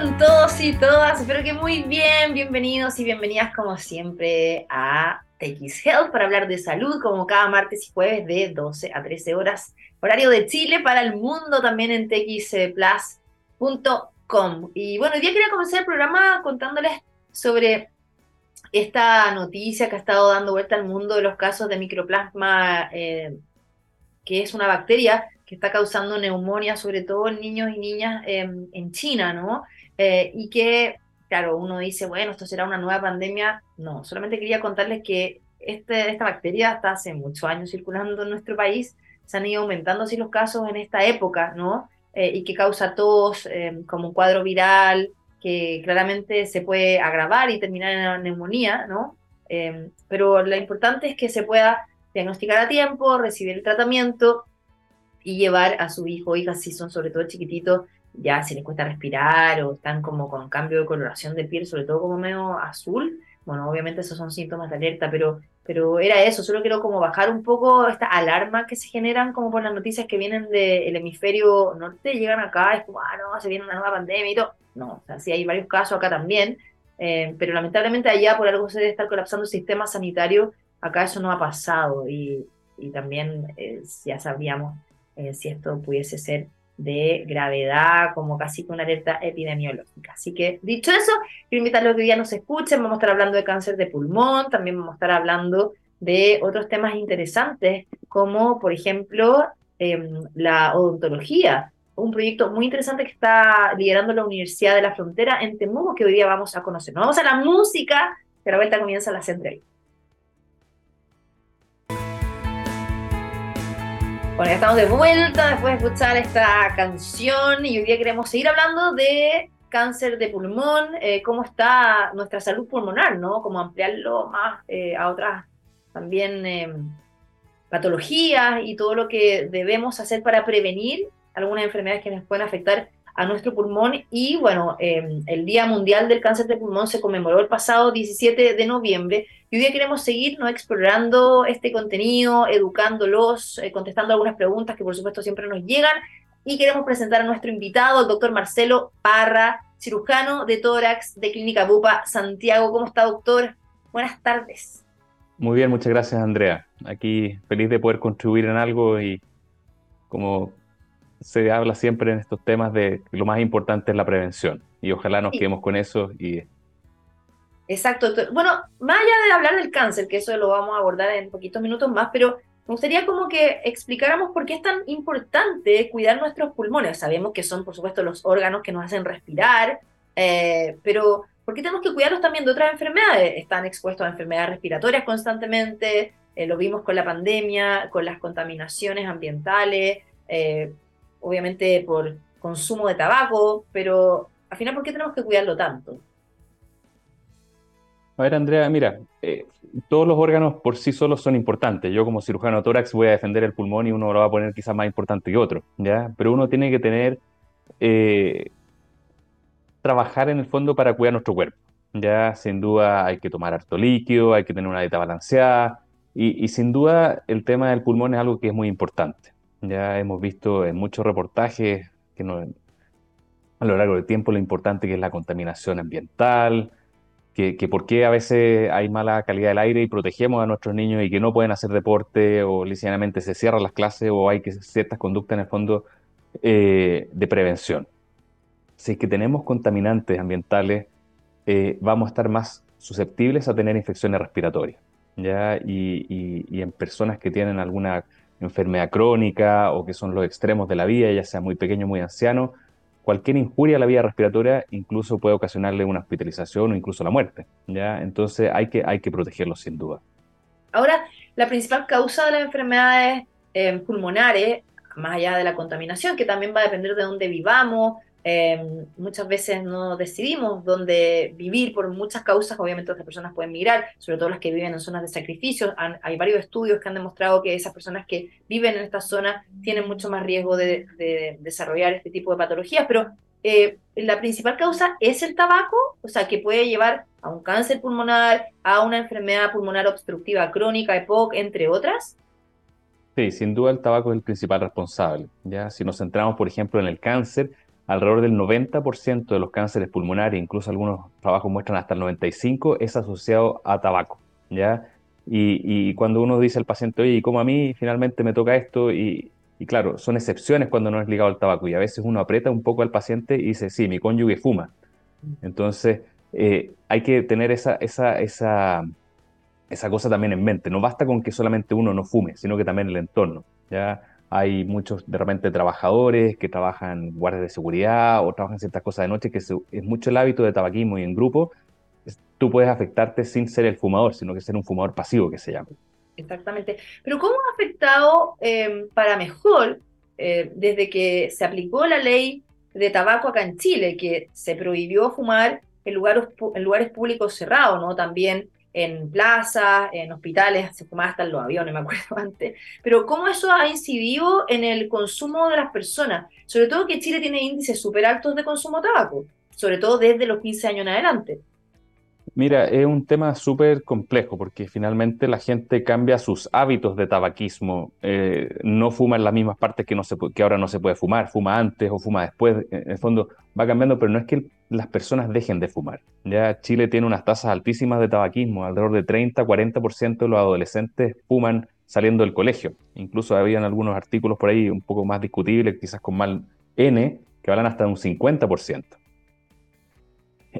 todos y todas? Espero que muy bien, bienvenidos y bienvenidas como siempre a TX Health para hablar de salud como cada martes y jueves de 12 a 13 horas, horario de Chile para el mundo también en txplus.com. Y bueno, hoy día quería comenzar el programa contándoles sobre esta noticia que ha estado dando vuelta al mundo de los casos de microplasma, eh, que es una bacteria que está causando neumonía, sobre todo en niños y niñas en China, ¿no? Eh, y que, claro, uno dice, bueno, esto será una nueva pandemia. No, solamente quería contarles que este, esta bacteria está hace muchos años circulando en nuestro país, se han ido aumentando así los casos en esta época, ¿no? Eh, y que causa tos, como un cuadro viral, que claramente se puede agravar y terminar en una neumonía, ¿no? Em, pero lo importante es que se pueda diagnosticar a tiempo, recibir el tratamiento y llevar a su hijo o hija, si son sobre todo chiquititos, ya si les cuesta respirar o están como con cambio de coloración de piel, sobre todo como medio azul, bueno, obviamente esos son síntomas de alerta, pero, pero era eso, solo quiero como bajar un poco esta alarma que se generan como por las noticias que vienen del hemisferio norte, llegan acá, es como, ah, no, se viene una nueva pandemia y todo. No, o sea, sí hay varios casos acá también, eh, pero lamentablemente allá por algo se debe estar colapsando el sistema sanitario, acá eso no ha pasado y, y también eh, ya sabríamos eh, si esto pudiese ser de gravedad, como casi que una alerta epidemiológica. Así que, dicho eso, quiero invitarlos a que hoy día nos escuchen, vamos a estar hablando de cáncer de pulmón, también vamos a estar hablando de otros temas interesantes, como por ejemplo em, la odontología, un proyecto muy interesante que está liderando la Universidad de la Frontera en Temuco, que hoy día vamos a conocer. vamos a la música, que la vuelta comienza la central. Bueno, ya estamos de vuelta después de escuchar esta canción y hoy día queremos seguir hablando de cáncer de pulmón, eh, cómo está nuestra salud pulmonar, ¿no? Cómo ampliarlo más eh, a otras también em, patologías y todo lo que debemos hacer para prevenir algunas enfermedades que nos pueden afectar a nuestro pulmón. Y bueno, em, el Día Mundial del Cáncer de Pulmón se conmemoró el pasado 17 de noviembre y hoy día queremos seguir ¿no? explorando este contenido, educándolos, eh, contestando algunas preguntas que por supuesto siempre nos llegan. Y queremos presentar a nuestro invitado, el doctor Marcelo Parra, cirujano de tórax de Clínica Bupa Santiago. ¿Cómo está, doctor? Buenas tardes. Muy bien, muchas gracias, Andrea. Aquí feliz de poder contribuir en algo y como se habla siempre en estos temas de que lo más importante es la prevención y ojalá nos quedemos con eso y Exacto. Bueno, más allá de hablar del cáncer, que eso lo vamos a abordar en poquitos minutos más, pero me gustaría como que explicáramos por qué es tan importante cuidar nuestros pulmones. Sabemos que son, por supuesto, los órganos que nos hacen respirar, eh, pero ¿por qué tenemos que cuidarlos también de otras enfermedades? Están expuestos a enfermedades respiratorias constantemente, eh, lo vimos con la pandemia, con las contaminaciones ambientales, eh, obviamente por consumo de tabaco, pero al final, ¿por qué tenemos que cuidarlo tanto? A ver, Andrea, mira, eh, todos los órganos por sí solos son importantes. Yo como cirujano tórax voy a defender el pulmón y uno lo va a poner quizás más importante que otro, ¿ya? Pero uno tiene que tener, eh, trabajar en el fondo para cuidar nuestro cuerpo, ¿ya? Sin duda hay que tomar harto líquido, hay que tener una dieta balanceada y, sin duda el tema del pulmón es algo que es muy importante. Ya hemos visto en muchos reportajes que no, a lo largo del tiempo lo importante que es la contaminación ambiental, que, por qué a veces hay mala calidad del aire y protegemos a nuestros niños y que no pueden hacer deporte o ligeramente se cierran las clases o hay que ciertas conductas en el fondo eh, de prevención. Si es que tenemos contaminantes ambientales, eh, vamos a estar más susceptibles a tener infecciones respiratorias. ¿ya? Y, en personas que tienen alguna enfermedad crónica o que son los extremos de la vida, ya sea muy pequeño o muy anciano, cualquier injuria a la vía respiratoria incluso puede ocasionarle una hospitalización o incluso la muerte. ¿ya? Entonces hay que, hay que protegerlos sin duda. Ahora, la principal causa de las enfermedades eh, pulmonares, más allá de la contaminación, que también va a depender de dónde vivamos, Em, muchas veces no decidimos dónde vivir por muchas causas, obviamente otras personas pueden migrar, sobre todo las que viven en zonas de sacrificio. hay varios estudios que han demostrado que esas personas que viven en esta zona tienen mucho más riesgo de, desarrollar este tipo de patologías, pero eh, la principal causa es el tabaco, o sea, que puede llevar a un cáncer pulmonar, a una enfermedad pulmonar obstructiva crónica, EPOC, entre otras. Sí, sin duda el tabaco es el principal responsable. ¿ya? Si nos centramos, por ejemplo, en el cáncer, alrededor del 90% de los cánceres pulmonares, incluso algunos trabajos muestran hasta el 95%, es asociado a tabaco, ¿ya? Y, cuando uno dice al paciente, oye, ¿y cómo a mí finalmente me toca esto? Y, claro, son excepciones cuando no es ligado al tabaco. Y a veces uno aprieta un poco al paciente y dice, sí, mi cónyuge fuma. Entonces, eh, hay que tener esa, esa, esa, esa cosa también en mente. No basta con que solamente uno no fume, sino que también el entorno. ¿ya? Hay muchos, de repente, trabajadores que trabajan guardias de seguridad o trabajan ciertas cosas de noche, que es mucho el hábito de tabaquismo y en grupo, tú puedes afectarte sin ser el fumador, sino que ser un fumador pasivo, que se llama. Exactamente. Pero ¿cómo ha afectado em, para mejor eh, desde que se aplicó la ley de tabaco acá en Chile, que se prohibió fumar en lugares, en lugares públicos cerrados, ¿no? También en plazas, en hospitales, se fumaba hasta en los aviones, me acuerdo antes. Pero cómo eso ha incidido en el consumo de las personas, sobre todo que Chile tiene índices súper altos de consumo de tabaco, sobre todo desde los 15 años en adelante. Mira, es un tema súper complejo porque finalmente la gente cambia sus hábitos de tabaquismo. Eh, no fuma en las mismas partes que, no se, que ahora no se puede fumar, fuma antes o fuma después. En el fondo va cambiando, pero no es que las personas dejen de fumar. Ya Chile tiene unas tasas altísimas de tabaquismo, alrededor de 30-40% de los adolescentes fuman saliendo del colegio. Incluso habían algunos artículos por ahí un poco más discutibles, quizás con mal N, que hablan hasta de un 50%.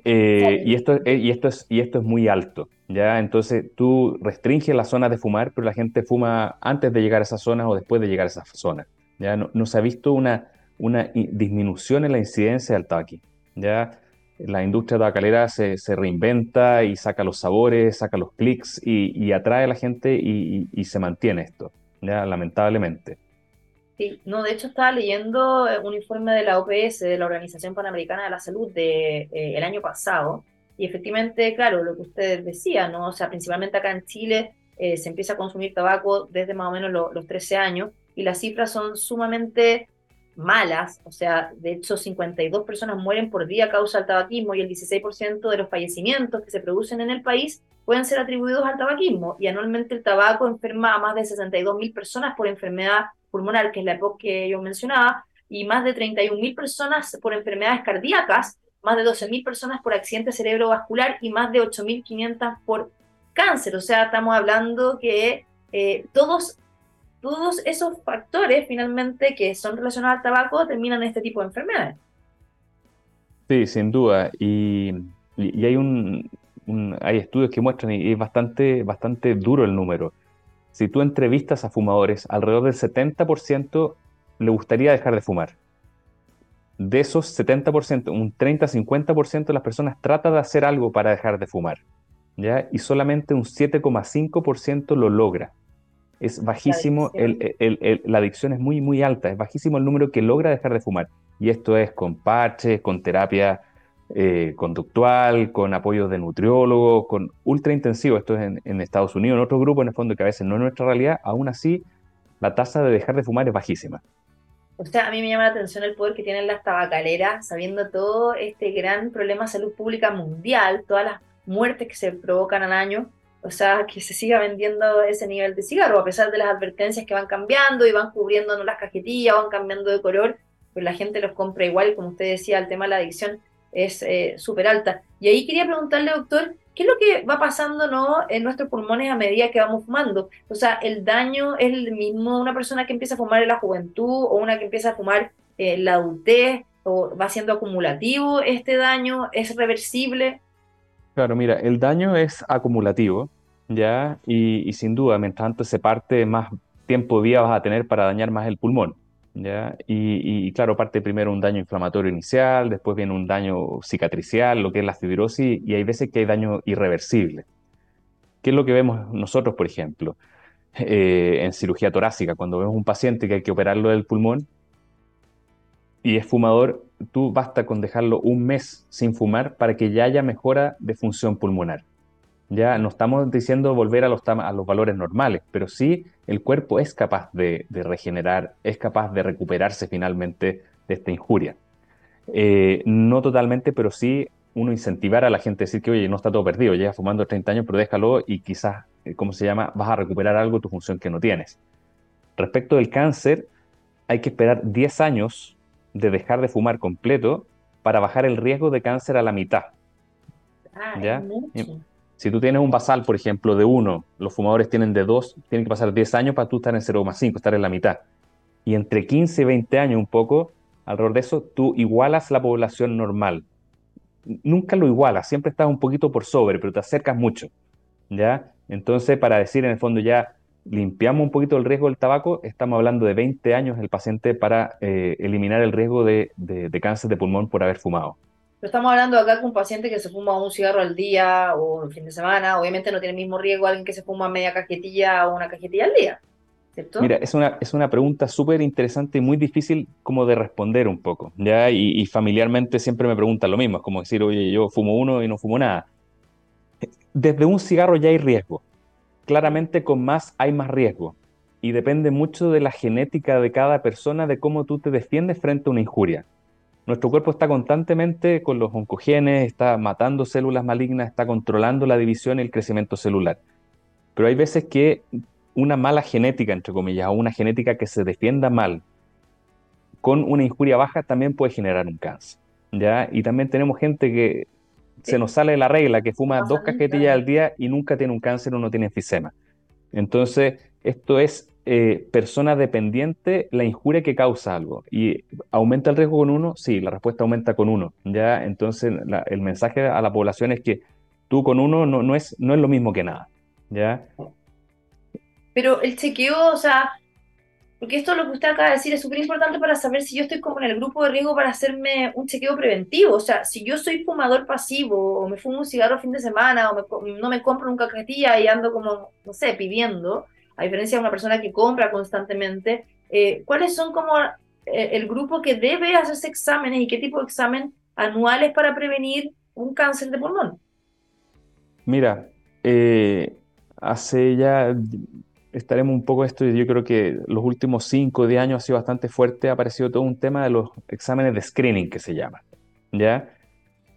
Eh, y, esto, eh, y, esto es, y esto es muy alto, ¿ya? Entonces tú restringes la zona de fumar, pero la gente fuma antes de llegar a esa zona o después de llegar a esa zona, ¿ya? No, se ha visto una, una disminución en la incidencia del tabaquismo, ¿ya? La industria tabacalera se, se, reinventa y saca los sabores, saca los clics y, atrae a la gente y, y se mantiene esto, ¿ya? Lamentablemente. Sí, no, de hecho estaba leyendo eh, un informe de la OPS, de la Organización Panamericana de la Salud, de eh, el año pasado, y efectivamente, claro, lo que ustedes decían, ¿no? O sea, principalmente acá en Chile eh, se empieza a consumir tabaco desde más o menos los 13 años, y las cifras son sumamente malas, o sea, de hecho 52 personas mueren por día a causa del tabaquismo y el 16% de los fallecimientos que se producen en el país pueden ser atribuidos al tabaquismo y anualmente el tabaco enferma a más de 62 mil personas por enfermedad pulmonar, que es la época que yo mencionaba, y más de 31.000 personas por enfermedades cardíacas, más de 12.000 personas por accidente cerebrovascular y más de 8.500 por cáncer. O sea, estamos hablando que eh, todos, todos esos factores finalmente que son relacionados al tabaco terminan este tipo de enfermedades. Sí, sin duda. Y, hay, un, estudios que muestran, y es bastante, bastante duro el número, si tú entrevistas a fumadores, alrededor del 70% le gustaría dejar de fumar. De esos 70%, un 30-50% de las personas trata de hacer algo para dejar de fumar. ¿ya? Y solamente un 7,5% lo logra. Es bajísimo, la adicción. es muy, muy alta, es bajísimo el número que logra dejar de fumar. Y esto es con parches, con terapia eh, conductual, con apoyo de nutriólogo, con ultra intensivo, esto es en, Estados Unidos, en otro grupo en el fondo que a veces no es nuestra realidad, aún así la tasa de dejar de fumar es bajísima. O sea, a mí me llama la atención el poder que tienen las tabacaleras, sabiendo todo este gran problema de salud pública mundial, todas las muertes que se provocan al año, o sea, que se siga vendiendo ese nivel de cigarro, a pesar de las advertencias que van cambiando y van cubriendo las cajetillas, van cambiando de color, pues la gente los compra igual, como usted decía, el tema de la adicción es eh, súper alta. Y ahí quería preguntarle, doctor, ¿qué es lo que va pasando ¿no? en nuestros pulmones a medida que vamos fumando? O sea, ¿el daño es el mismo una persona que empieza a fumar en la juventud o una que empieza a fumar en la adultez? ¿O va siendo acumulativo este daño? ¿Es reversible? Claro, mira, el daño es acumulativo, ¿ya? Y, sin duda, mientras tanto se parte, más tiempo de vida vas a tener para dañar más el pulmón. ¿ya? Y, claro, parte primero un daño inflamatorio inicial, después viene un daño cicatricial, lo que es la fibrosis, y hay veces que hay daño irreversible. ¿Qué es lo que vemos nosotros, por ejemplo, eh, en cirugía torácica? Cuando vemos un paciente que hay que operarlo del pulmón y es fumador, tú basta con dejarlo un mes sin fumar para que ya haya mejora de función pulmonar. Ya no estamos diciendo volver a los, a los valores normales, pero sí el cuerpo es capaz de, regenerar, es capaz de recuperarse finalmente de esta injuria. Eh, no totalmente, pero sí uno incentivar a la gente a decir que, oye, no está todo perdido, llevas fumando 30 años, pero déjalo y quizás, eh, ¿cómo se llama?, vas a recuperar algo de tu función que no tienes. Respecto del cáncer, hay que esperar 10 años de dejar de fumar completo para bajar el riesgo de cáncer a la mitad. Ah, ¿Ya? Si tú tienes un basal, por ejemplo, de 1, los fumadores tienen de 2, tienen que pasar 10 años para tú estar en 0,5, estar en la mitad. Y entre 15 y 20 años un poco, alrededor de eso, tú igualas la población normal. Nunca lo igualas, siempre estás un poquito por sobre, pero te acercas mucho. ¿Ya? Entonces, para decir en el fondo ya limpiamos un poquito el riesgo del tabaco, estamos hablando de 20 años el paciente para eh, eliminar el riesgo de, de- de cáncer de pulmón por haber fumado. Pero estamos hablando acá con un paciente que se fuma un cigarro al día o el fin de semana. Obviamente no tiene el mismo riesgo alguien que se fuma media cajetilla o una cajetilla al día, ¿cierto? Mira, es una, es una pregunta súper interesante y muy difícil como de responder un poco, ¿ya? Y, y familiarmente siempre me preguntan lo mismo, es como decir, oye, yo fumo uno y no fumo nada. Desde un cigarro ya hay riesgo. Claramente con más hay más riesgo. Y depende mucho de la genética de cada persona, de cómo tú te defiendes frente a una injuria. Nuestro cuerpo está constantemente con los oncogenes, está matando células malignas, está controlando la división y el crecimiento celular. Pero hay veces que una mala genética, entre comillas, o una genética que se defienda mal con una injuria baja también puede generar un cáncer. ¿ya? Y también tenemos gente que se nos sale la regla, que fuma dos cajetillas al día y nunca tiene un cáncer o no tiene enfisema. Entonces, esto es eh, persona dependiente la injuria que causa algo. ¿Y aumenta el riesgo con uno? Sí, la respuesta aumenta con uno. ¿ya? Entonces, la- el mensaje a la población es que tú con uno no, no es, no es lo mismo que nada. ¿ya? Pero el chequeo, o sea, porque esto lo que usted acaba de decir es súper importante para saber si yo estoy como en el grupo de riesgo para hacerme un chequeo preventivo. O sea, si yo soy fumador pasivo o me fumo un cigarro fin de semana o me no me compro nunca cajetilla y ando como, no sé, pidiendo, a diferencia de una persona que compra constantemente, eh, ¿cuáles son como eh, el grupo que debe hacerse exámenes y qué tipo de examen anuales para prevenir un cáncer de pulmón? Mira, eh, hace ya, estaremos un poco esto, y yo creo que los últimos 5 o 10 años ha sido bastante fuerte, ha aparecido todo un tema de los exámenes de screening que se llama, ¿ya?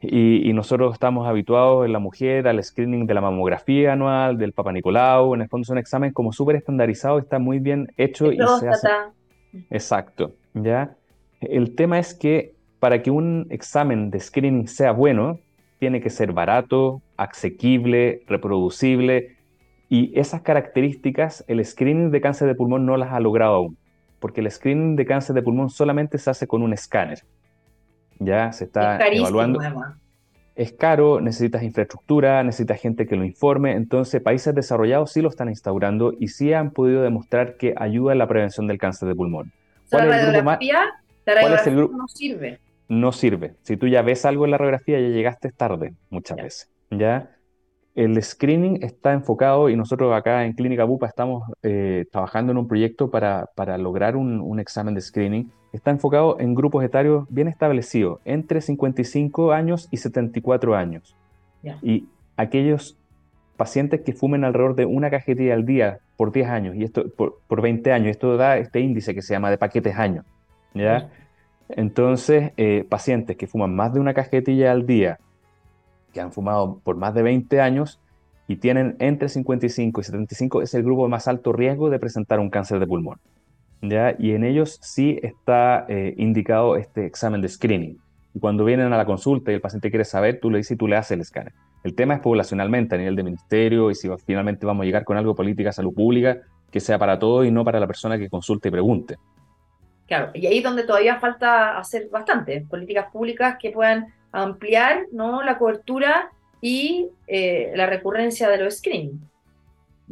Y, y nosotros estamos habituados en la mujer al screening de la mamografía anual, del Papa Nicolau, en el fondo son exámenes como súper estandarizados, está muy bien hecho y se hace. Exacto, ¿ya? El tema es que para que un examen de screening sea bueno, tiene que ser barato, asequible, reproducible, y esas características el screening de cáncer de pulmón no las ha logrado aún, porque el screening de cáncer de pulmón solamente se hace con un escáner, ¿ya? Se está Es evaluando. Es caro, necesitas infraestructura, necesitas gente que lo informe. Entonces, países desarrollados sí lo están instaurando y sí han podido demostrar que ayuda en la prevención del cáncer de pulmón. ¿Cuál la es el grupo más- la cuál es el radiografía no sirve. no sirve. Si tú ya ves algo en la radiografía, ya llegaste tarde muchas Ya. veces. ¿ya? El screening está enfocado y nosotros acá en Clínica Bupa estamos eh, trabajando en un proyecto para, para lograr un, un examen de screening. Está enfocado en grupos etarios bien establecidos, entre 55 años y 74 años. Y aquellos pacientes que fumen alrededor de una cajetilla al día por 10 años, y esto por, por 20 años, esto da este índice que se llama de paquetes años. ¿ya? Entonces, eh, pacientes que fuman más de una cajetilla al día, que han fumado por más de 20 años y tienen entre 55 y 75, es el grupo de más alto riesgo de presentar un cáncer de pulmón. ¿ya? Y en ellos sí está eh, indicado este examen de screening. Y cuando vienen a la consulta y el paciente quiere saber, tú le dices y tú le haces el escáner. El tema es poblacionalmente, a nivel de ministerio, y si finalmente vamos a llegar con algo política salud pública, que sea para todos y no para la persona que consulte y pregunte. Claro, y ahí es donde todavía falta hacer bastante, políticas públicas que puedan ampliar ¿no? la cobertura y eh, la recurrencia de los screening.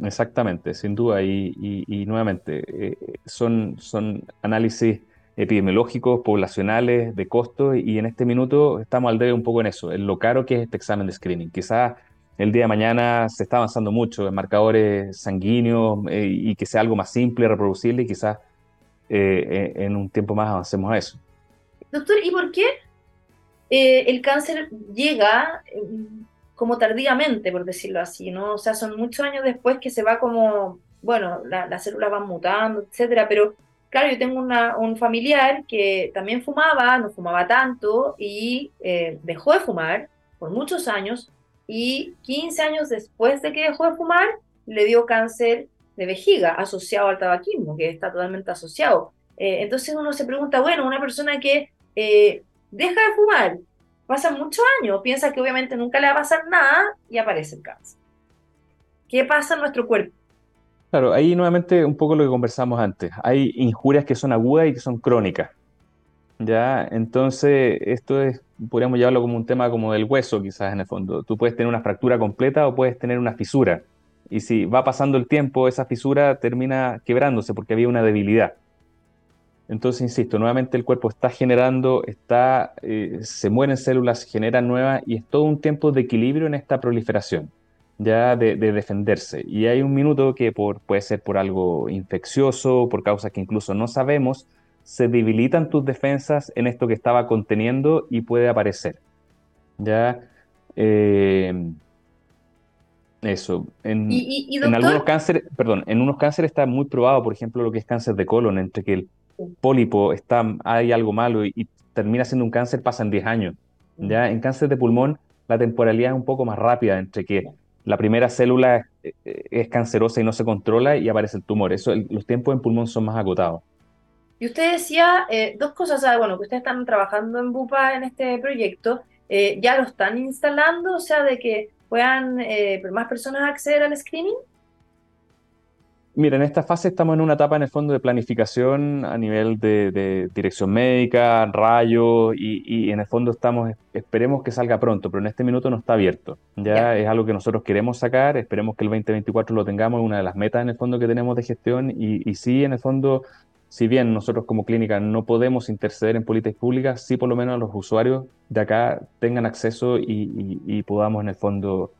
Exactamente, sin duda. Y, y- y nuevamente, eh, son, son análisis epidemiológicos, poblacionales, de costos, y en este minuto estamos al debe un poco en eso, en lo caro que es este examen de screening. Quizás el día de mañana se está avanzando mucho en marcadores sanguíneos eh, y que sea algo más simple, reproducible, y quizás en un tiempo más avancemos a eso. Doctor, ¿y por qué eh, el cáncer llega eh, como tardíamente, por decirlo así, ¿no? O sea, son muchos años después que se va como, bueno, la- las células van mutando, etcétera, pero claro, yo tengo una- un familiar que también fumaba, no fumaba tanto y eh, dejó de fumar por muchos años y 15 años después de que dejó de fumar, le dio cáncer de vejiga asociado al tabaquismo, que está totalmente asociado. Eh, entonces uno se pregunta, bueno, una persona que eh, deja de fumar, pasa muchos años, piensa que obviamente nunca le va a pasar nada y aparece el cáncer. ¿Qué pasa en nuestro cuerpo? Claro, ahí nuevamente un poco lo que conversamos antes. Hay injurias que son agudas y que son crónicas. ¿ya? Entonces, esto es, podríamos llevarlo como un tema como del hueso, quizás en el fondo. Tú puedes tener una fractura completa o puedes tener una fisura. Y si va pasando el tiempo, esa fisura termina quebrándose porque había una debilidad. Entonces, insisto, nuevamente el cuerpo está generando, está, eh, se mueren células, se generan nuevas y es todo un tiempo de equilibrio en esta proliferación, ya de, defenderse. Y hay un minuto que por, puede ser por algo infeccioso, por causas que incluso no sabemos, se debilitan tus defensas en esto que estaba conteniendo y puede aparecer. ¿Ya? Eh, eso. En, algunos cánceres, perdón, en unos cánceres está muy probado, por ejemplo, lo que es cáncer de colon, entre que el pólipo está, hay algo malo y, termina siendo un cáncer, pasan 10 años. ¿ya? En cáncer de pulmón, la temporalidad es un poco más rápida, entre que la primera célula es, es cancerosa y no se controla y aparece el tumor. Eso, los tiempos en pulmón son más agotados. Y usted decía eh, dos cosas, bueno, que ustedes están trabajando en Bupa en este proyecto, eh, ya lo están instalando, o sea, de que puedan eh, más personas acceder al screening. Mira, en esta fase estamos en una etapa en el fondo de planificación a nivel de, dirección médica, rayos, y, en el fondo estamos, esperemos que salga pronto, pero en este minuto no está abierto. Ya, es algo que nosotros queremos sacar, esperemos que el 2024 lo tengamos, una de las metas en el fondo que tenemos de gestión, y, y sí, en el fondo si bien nosotros como clínica no podemos interceder en políticas públicas, sí por lo menos los usuarios de acá tengan acceso y, podamos en el fondo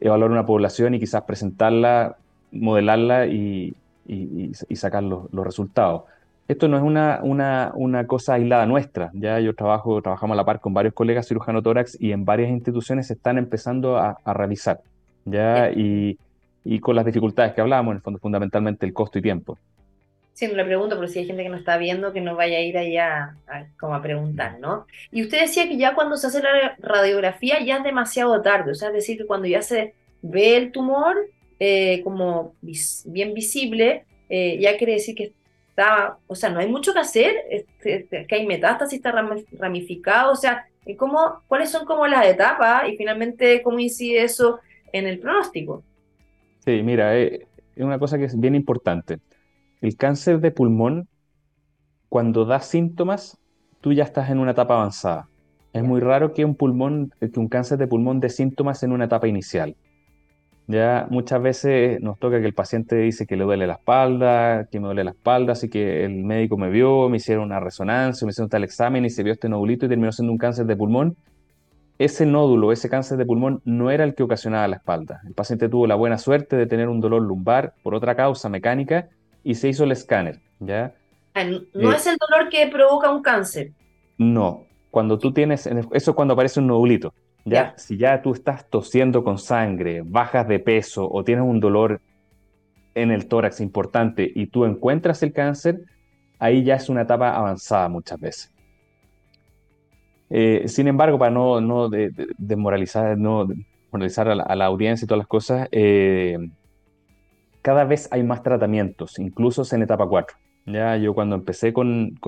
evaluar una población y quizás presentarla, modelarla y, sacar los, resultados. Esto no es una, una, cosa aislada nuestra. Ya yo trabajo, trabajamos a la par con varios colegas cirujanos tórax y en varias instituciones se están empezando a, realizar. ¿ya? Y, con las dificultades que hablábamos, en el fondo fundamentalmente el costo y tiempo. Sí, no le pregunto, pero si hay gente que no está viendo, que no vaya a ir allá a, como a preguntar, ¿no? Y usted decía que ya cuando se hace la radiografía ya es demasiado tarde, o sea, es decir, que cuando ya se ve el tumor eh, como bien visible, eh, ya quiere decir que está, o sea, no hay mucho que hacer, que hay metástasis, está ramificado, o sea, ¿cómo, ¿cuáles son como las etapas y finalmente cómo incide eso en el pronóstico? Sí, mira, eh, es una cosa que es bien importante. El cáncer de pulmón, cuando da síntomas, tú ya estás en una etapa avanzada. Es muy raro que un pulmón, que un cáncer de pulmón dé síntomas en una etapa inicial. Ya muchas veces nos toca que el paciente dice que le duele la espalda, que me duele la espalda, así que el médico me vio, me hicieron una resonancia, me hicieron tal examen y se vio este nodulito y terminó siendo un cáncer de pulmón. Ese nódulo, ese cáncer de pulmón no era el que ocasionaba la espalda. El paciente tuvo la buena suerte de tener un dolor lumbar por otra causa mecánica y se hizo el escáner, ¿ya? No eh, es el dolor que provoca un cáncer. No, cuando tú tienes, eso es cuando aparece un nodulito, ¿ya? Si ya tú estás tosiendo con sangre, bajas de peso o tienes un dolor en el tórax importante y tú encuentras el cáncer, ahí ya es una etapa avanzada muchas veces. Eh, sin embargo, para no, no desmoralizar, no desmoralizar a la, audiencia y todas las cosas, eh, cada vez hay más tratamientos, incluso en etapa 4. Ya yo cuando empecé con,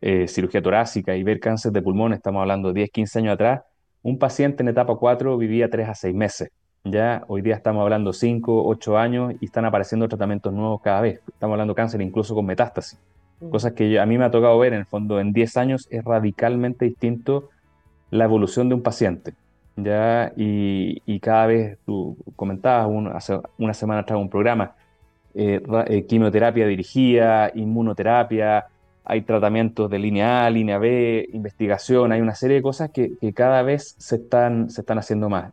eh, cirugía torácica y ver cáncer de pulmón, estamos hablando de 10, 15 años atrás, un paciente en etapa 4 vivía 3 a 6 meses. Ya hoy día estamos hablando 5, 8 años y están apareciendo tratamientos nuevos cada vez. Estamos hablando de cáncer incluso con metástasis. Mm. Cosas que a mí me ha tocado ver en el fondo en 10 años es radicalmente distinto la evolución de un paciente. ¿ya? Y, cada vez tú comentabas, hace una semana atrás un programa, eh, eh, quimioterapia dirigida, inmunoterapia, hay tratamientos de línea A, línea B, investigación, hay una serie de cosas que, cada vez se están, se están haciendo más.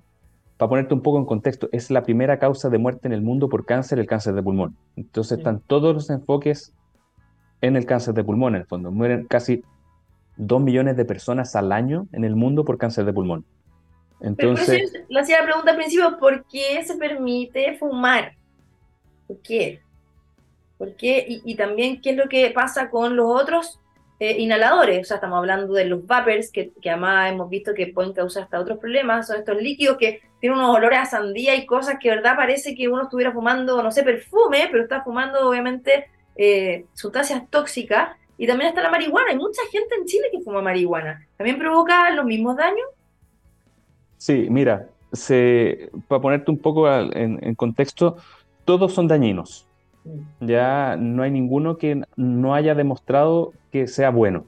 Para ponerte un poco en contexto, es la primera causa de muerte en el mundo por cáncer, el cáncer de pulmón. Entonces están todos los enfoques en el cáncer de pulmón, en el fondo. Mueren casi 2 millones de personas al año en el mundo por cáncer de pulmón. Entonces, le hacía la pregunta al principio, ¿por qué se permite fumar? ¿Por qué? ¿Por qué? Y, también, ¿qué es lo que pasa con los otros eh, inhaladores? O sea, estamos hablando de los vapers, que, además hemos visto que pueden causar hasta otros problemas. Son estos líquidos que tienen unos olores a sandía y cosas que, verdad, parece que uno estuviera fumando, no sé, perfume, pero está fumando, obviamente, eh, sustancias tóxicas y también está la marihuana. Hay mucha gente en Chile que fuma marihuana. ¿También provoca los mismos daños? Sí, mira, se, para ponerte un poco en, contexto, todos son dañinos. Ya no hay ninguno que no haya demostrado que sea bueno.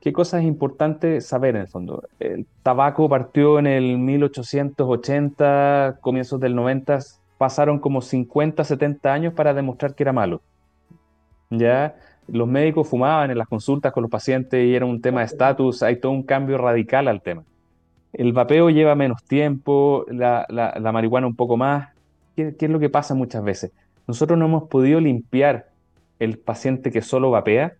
¿Qué cosa es importante saber en el fondo? El tabaco partió en el 1880, comienzos del 90, pasaron como 50, 70 años para demostrar que era malo. Ya los médicos fumaban en las consultas con los pacientes y era un tema de estatus, hay todo un cambio radical al tema. El vapeo lleva menos tiempo, la, marihuana un poco más. ¿Qué, es lo que pasa muchas veces? Nosotros no hemos podido limpiar el paciente que solo vapea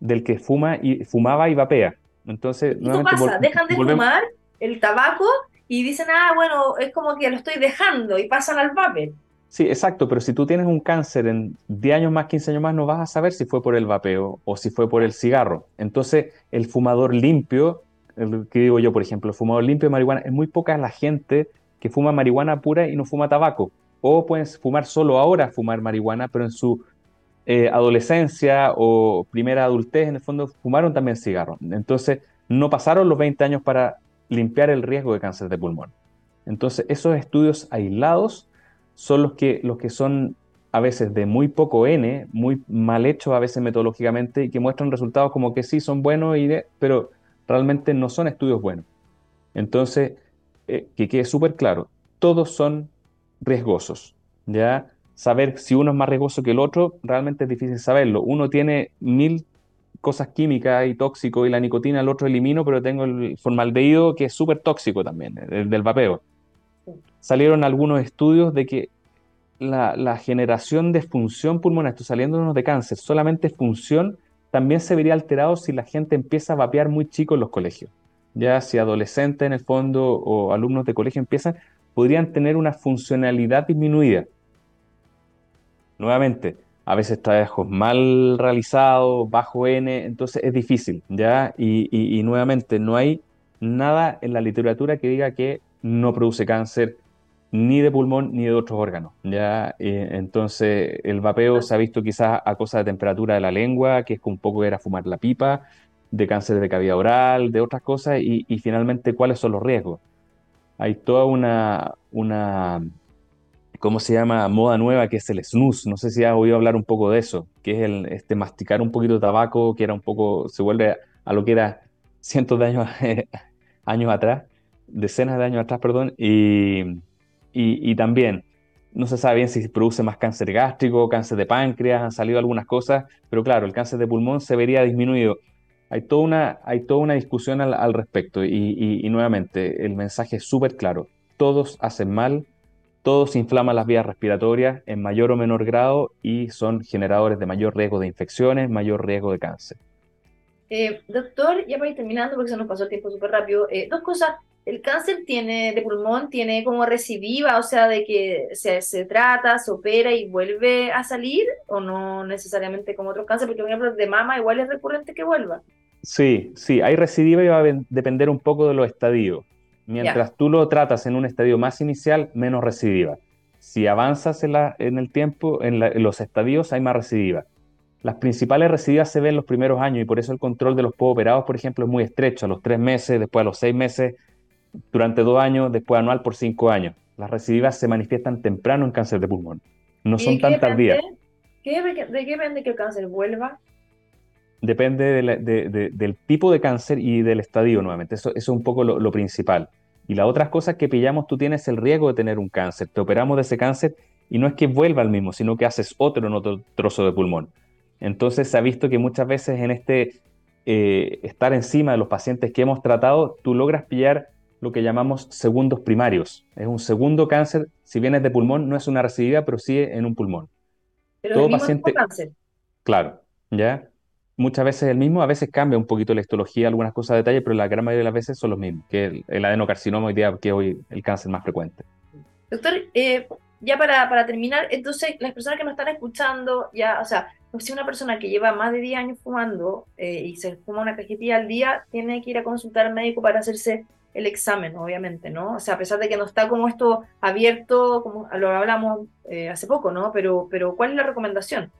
del que fuma y fumaba y vapea. Entonces, ¿qué pasa? Dejan de fumar el tabaco y dicen, ah, bueno, es como que lo estoy dejando y pasan al vape. Sí, exacto, pero si tú tienes un cáncer en 10 años más, 15 años más, no vas a saber si fue por el vapeo o si fue por el cigarro. Entonces, el fumador limpio, el que digo yo, por ejemplo, el fumador limpio de marihuana, es muy poca la gente que fuma marihuana pura y no fuma tabaco. O puedes fumar solo ahora, fumar marihuana, pero en su eh, adolescencia o primera adultez, en el fondo, fumaron también cigarro. Entonces, no pasaron los 20 años para limpiar el riesgo de cáncer de pulmón. Entonces, esos estudios aislados son los que, los que son a veces de muy poco N, muy mal hechos a veces metodológicamente y que muestran resultados como que sí son buenos, y pero realmente no son estudios buenos. Entonces, eh, que quede súper claro, todos son riesgosos. ¿ya? Saber si uno es más riesgoso que el otro realmente es difícil saberlo. Uno tiene mil cosas químicas y tóxicos y la nicotina el otro elimino, pero tengo el formaldehído que es súper tóxico también, el del vapeo salieron algunos estudios de que la, generación de función pulmonar, esto saliéndonos de cáncer, solamente función, también se vería alterado si la gente empieza a vapear muy chico en los colegios. Ya si adolescentes en el fondo o alumnos de colegio empiezan, podrían tener una funcionalidad disminuida. Nuevamente, a veces trabajos mal realizados, bajo N, entonces es difícil, ¿ya? y nuevamente, no hay nada en la literatura que diga que no produce cáncer ni de pulmón ni de otros órganos. ¿ya? entonces, el vapeo se ha visto quizás a causa de temperatura de la lengua, que es un poco era fumar la pipa, de cáncer de cavidad oral, de otras cosas, y, finalmente, ¿cuáles son los riesgos? Hay toda una, una, ¿cómo se llama? Moda nueva que es el snus. No sé si has oído hablar un poco de eso, que es el este, masticar un poquito de tabaco, que era un poco, se vuelve a lo que era cientos de años, años atrás decenas de años atrás, perdón, y, y, también no se sabe bien si produce más cáncer gástrico, cáncer de páncreas, han salido algunas cosas, pero claro, el cáncer de pulmón se vería disminuido. Hay toda una, hay toda una discusión al, respecto y, nuevamente el mensaje es súper claro. Todos hacen mal, todos inflaman las vías respiratorias en mayor o menor grado y son generadores de mayor riesgo de infecciones, mayor riesgo de cáncer. Eh, doctor, ya para ir terminando porque se nos pasó el tiempo súper rápido, eh, dos cosas el cáncer tiene de pulmón tiene como recidiva, o sea, de que se, se, trata, se opera y vuelve a salir, o no necesariamente como otros cánceres, porque por ejemplo de mama igual es recurrente que vuelva. Sí, sí, hay recidiva y va a depender un poco de los estadios. Mientras tú lo tratas en un estadio más inicial, menos recidiva. Si avanzas en, la, en el tiempo, en, en, los estadios, hay más recidiva. Las principales recidivas se ven en los primeros años y por eso el control de los operados, por ejemplo, es muy estrecho. A los tres meses, después a los seis meses, durante dos años, después anual por cinco años. Las recidivas se manifiestan temprano en cáncer de pulmón. No son tan tardías. ¿De qué depende que el cáncer vuelva? Depende del tipo de cáncer y del estadio nuevamente. Eso, es un poco lo, principal. Y las otras cosas que pillamos, tú tienes el riesgo de tener un cáncer. Te operamos de ese cáncer y no es que vuelva al mismo, sino que haces otro en otro trozo de pulmón. Entonces se ha visto que muchas veces en este eh, estar encima de los pacientes que hemos tratado, tú logras pillar lo que llamamos segundos primarios. Es un segundo cáncer, si bien es de pulmón, no es una recidiva, pero sí en un pulmón. Pero Todo el mismo paciente, cáncer. Claro, ¿ya? Muchas veces el mismo, a veces cambia un poquito la histología, algunas cosas de detalle, pero la gran mayoría de las veces son los mismos, que el, adenocarcinoma hoy día, que hoy el cáncer más frecuente. Doctor, eh, ya para, para, terminar, entonces las personas que nos están escuchando, ya, o sea, si una persona que lleva más de 10 años fumando eh, y se fuma una cajetilla al día, tiene que ir a consultar al médico para hacerse el examen, obviamente, ¿no? O sea, a pesar de que no está como esto abierto, como lo hablamos eh, hace poco, ¿no? Pero, pero ¿cuál es la recomendación?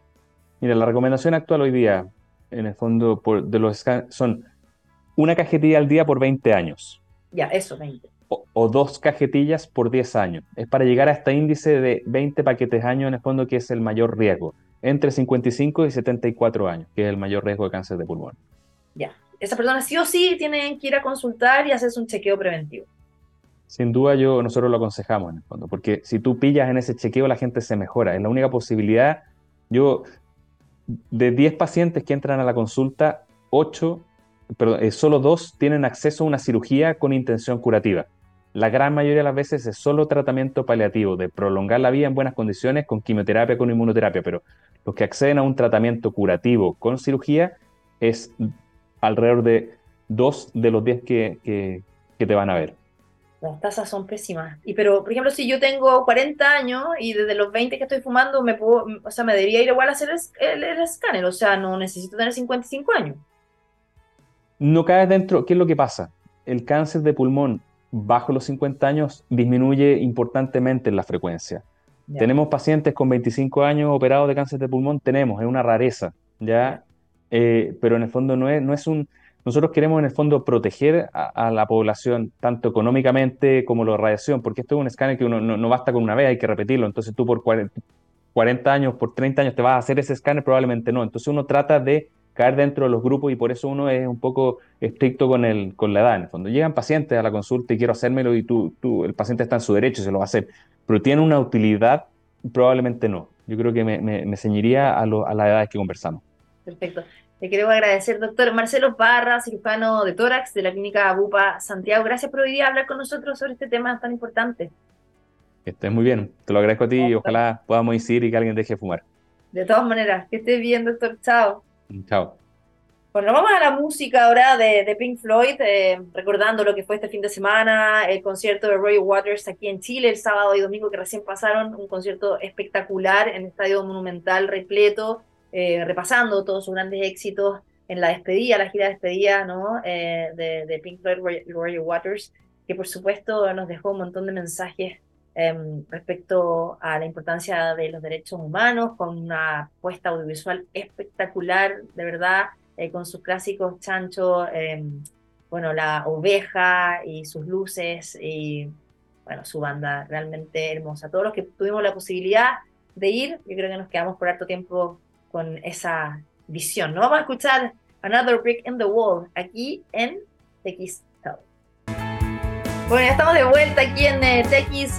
Mira, la recomendación actual hoy día, en el fondo, por, de los son una cajetilla al día por 20 años. Ya, eso, 20. O, dos cajetillas por 10 años. Es para llegar a este índice de 20 paquetes año, en el fondo, que es el mayor riesgo. Entre 55 y 74 años, que es el mayor riesgo de cáncer de pulmón. Ya. Esas personas sí o sí tienen que ir a consultar y hacerse un chequeo preventivo. Sin duda, yo, nosotros lo aconsejamos en el fondo, porque si tú pillas en ese chequeo, la gente se mejora. Es la única posibilidad. Yo, de 10 pacientes que entran a la consulta, 8 pero eh, solo dos tienen acceso a una cirugía con intención curativa. La gran mayoría de las veces es solo tratamiento paliativo, de prolongar la vida en buenas condiciones con quimioterapia, con inmunoterapia, pero los que acceden a un tratamiento curativo con cirugía es alrededor de dos de los diez que, que, te van a ver. Las tasas son pésimas. Y pero, por ejemplo, si yo tengo 40 años y desde los 20 que estoy fumando, me puedo, o sea, me debería ir igual a hacer el, el escáner, o sea, no necesito tener 55 años no caes dentro. ¿Qué es lo que pasa? El cáncer de pulmón bajo los 50 años disminuye importantemente en la frecuencia. Tenemos pacientes con 25 años operados de cáncer de pulmón, tenemos, es una rareza, ¿ya? Eh, pero en el fondo no es, no es un... Nosotros queremos en el fondo proteger a, la población, tanto económicamente como la radiación, porque esto es un escáner que uno no, basta con una vez, hay que repetirlo. Entonces tú por 40 años, por 30 años te vas a hacer ese escáner, probablemente no. Entonces uno trata de caer dentro de los grupos y por eso uno es un poco estricto con, el, con la edad. En el fondo, llegan pacientes a la consulta y quiero hacérmelo y tú, tú, el paciente está en su derecho y se lo va a hacer, pero tiene una utilidad, probablemente no. Yo creo que me, me, ceñiría a, lo, a las edades que conversamos. Perfecto. Le queremos agradecer, doctor Marcelo Parra, cirujano de tórax de la clínica Bupa Santiago. Gracias por hoy día hablar con nosotros sobre este tema tan importante. Que estés muy bien. Te lo agradezco a ti y ojalá podamos ir y que alguien deje de fumar. De todas maneras, que estés bien, doctor. Chao. Chao. Bueno, vamos a la música ahora de, Pink Floyd, eh, recordando lo que fue este fin de semana, el concierto de Roy Waters aquí en Chile, el sábado y domingo que recién pasaron, un concierto espectacular en el Estadio Monumental repleto, eh, repasando todos sus grandes éxitos en la despedida, la gira de despedida ¿no? Eh, de, Pink Floyd, Roy, Roy, Waters, que por supuesto nos dejó un montón de mensajes Em, respecto a la importancia de los derechos humanos, con una puesta audiovisual espectacular, de verdad, eh, con sus clásicos chancho, em, bueno, la oveja y sus luces y, bueno, su banda realmente hermosa. Todos los que tuvimos la posibilidad de ir, yo creo que nos quedamos por harto tiempo con esa visión. ¿no? Vamos a escuchar Another Brick in the Wall aquí en TX bueno, ya estamos de vuelta aquí en eh,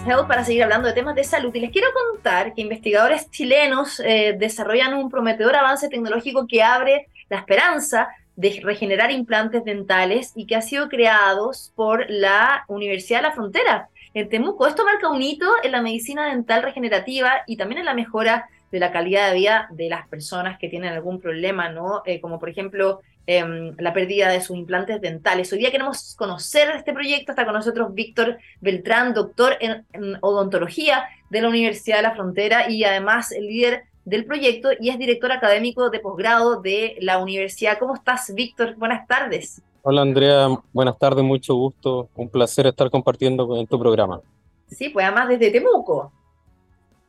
Health para seguir hablando de temas de salud. Y les quiero contar que investigadores chilenos eh, desarrollan un prometedor avance tecnológico que abre la esperanza de regenerar implantes dentales y que ha sido creados por la Universidad de la Frontera en Temuco. Esto marca un hito en la medicina dental regenerativa y también en la mejora de la calidad de vida de las personas que tienen algún problema, ¿no? Eh, como por ejemplo Em, la pérdida de sus implantes dentales. Hoy día queremos conocer este proyecto. Está con nosotros Víctor Beltrán, doctor en, odontología de la Universidad de la Frontera y además el líder del proyecto y es director académico de posgrado de la universidad. ¿Cómo estás, Víctor? Buenas tardes. Hola, Andrea. Buenas tardes, mucho gusto. Un placer estar compartiendo en tu programa. Sí, pues además desde Temuco.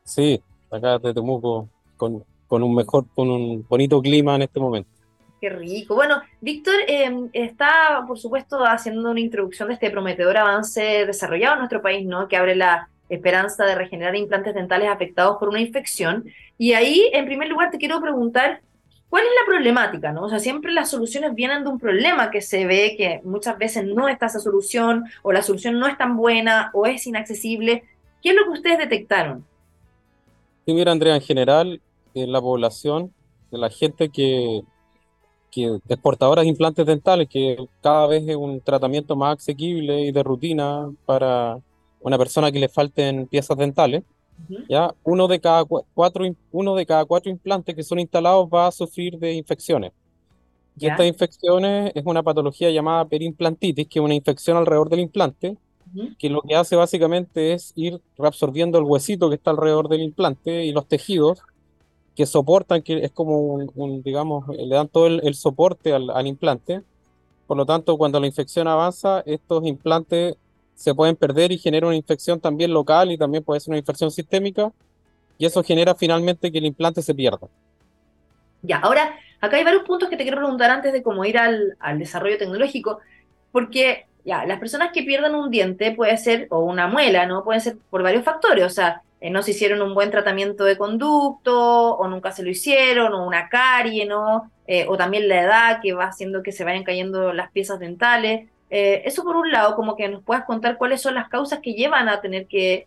Sí, acá desde Temuco, con, con un mejor, con un bonito clima en este momento. Qué rico. Bueno, Víctor em, está, por supuesto, haciendo una introducción de este prometedor avance desarrollado en nuestro país, ¿no? Que abre la esperanza de regenerar implantes dentales afectados por una infección. Y ahí, en primer lugar, te quiero preguntar, ¿cuál es la problemática, no? O sea, siempre las soluciones vienen de un problema que se ve que muchas veces no está esa solución, o la solución no es tan buena, o es inaccesible. ¿Qué es lo que ustedes detectaron? Sí, mira, Andrea, en general, en la población, de la gente que que exportadoras de implantes dentales, que cada vez es un tratamiento más asequible y de rutina para una persona que le falten piezas dentales. ¿ya? Uno, de cada cuatro, uno de cada cuatro implantes que son instalados va a sufrir de infecciones. Y estas infecciones es una patología llamada perimplantitis, que es una infección alrededor del implante, que lo que hace básicamente es ir reabsorbiendo el huesito que está alrededor del implante y los tejidos que soportan, que es como un, digamos, le dan todo el, soporte al, implante. Por lo tanto, cuando la infección avanza, estos implantes se pueden perder y genera una infección también local y también puede ser una infección sistémica. Y eso genera finalmente que el implante se pierda. Ya, ahora, acá hay varios puntos que te quiero preguntar antes de cómo ir al, al desarrollo tecnológico, porque ya, las personas que pierden un diente puede ser, o una muela, ¿no? Pueden ser por varios factores, o sea, eh, no se hicieron un buen tratamiento de conducto, o nunca se lo hicieron, o una carie, ¿no? Eh, o también la edad que va haciendo que se vayan cayendo las piezas dentales. Eh, eso por un lado, como que nos puedas contar cuáles son las causas que llevan a tener que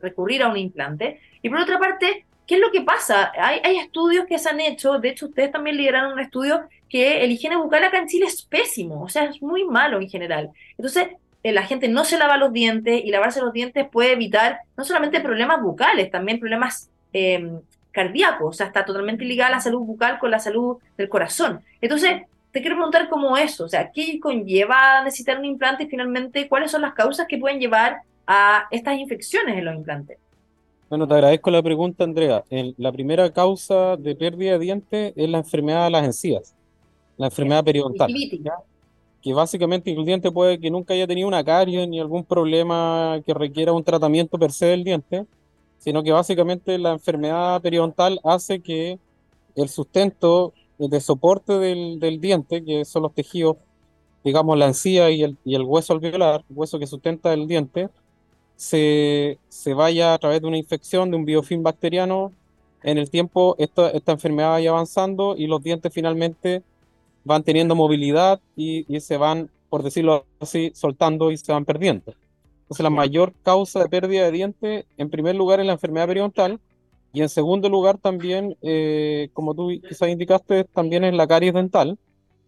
recurrir a un implante. Y por otra parte, ¿qué es lo que pasa? Hay, hay, estudios que se han hecho, de hecho ustedes también lideraron un estudio que el higiene bucal acá en Chile es pésimo, o sea, es muy malo en general. Entonces, eh, la gente no se lava los dientes y lavarse los dientes puede evitar no solamente problemas bucales, también problemas eh, cardíacos, o sea, está totalmente ligada la salud bucal con la salud del corazón. Entonces, te quiero preguntar cómo eso, o sea, ¿qué conlleva necesitar un implante y finalmente cuáles son las causas que pueden llevar a estas infecciones en los implantes? Bueno, te agradezco la pregunta, Andrea. la primera causa de pérdida de dientes es la enfermedad de las encías, la enfermedad periodontal. Que básicamente el diente puede que nunca haya tenido una caries ni algún problema que requiera un tratamiento per se del diente, sino que básicamente la enfermedad periodontal hace que el sustento de soporte del, del diente, que son los tejidos, digamos la encía y el, y el hueso alveolar, el hueso que sustenta el diente, se, se vaya a través de una infección de un biofilm bacteriano. En el tiempo, esta, esta enfermedad vaya avanzando y los dientes finalmente van teniendo movilidad y, y, se van, por decirlo así, soltando y se van perdiendo. Entonces, la mayor causa de pérdida de dientes, en primer lugar, es la enfermedad periodontal y en segundo lugar también, eh, como tú quizás indicaste, también es la caries dental,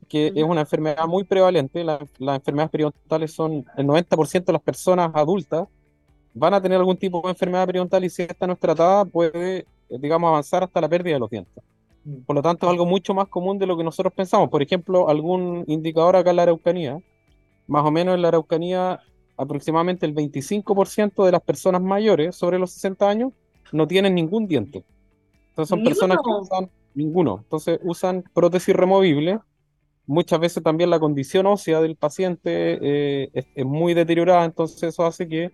que es una enfermedad muy prevalente. las enfermedades periodontales son el 90% de las personas adultas van a tener algún tipo de enfermedad periodontal y si esta no es tratada puede, eh, digamos, avanzar hasta la pérdida de los dientes. Por lo tanto, es algo mucho más común de lo que nosotros pensamos. Por ejemplo, algún indicador acá en la Araucanía, más o menos en la Araucanía, aproximadamente el 25% de las personas mayores sobre los 60 años no tienen ningún diente. Entonces son personas que usan ninguno. Entonces usan prótesis removible. Muchas veces también la condición ósea del paciente eh, es muy deteriorada, entonces eso hace que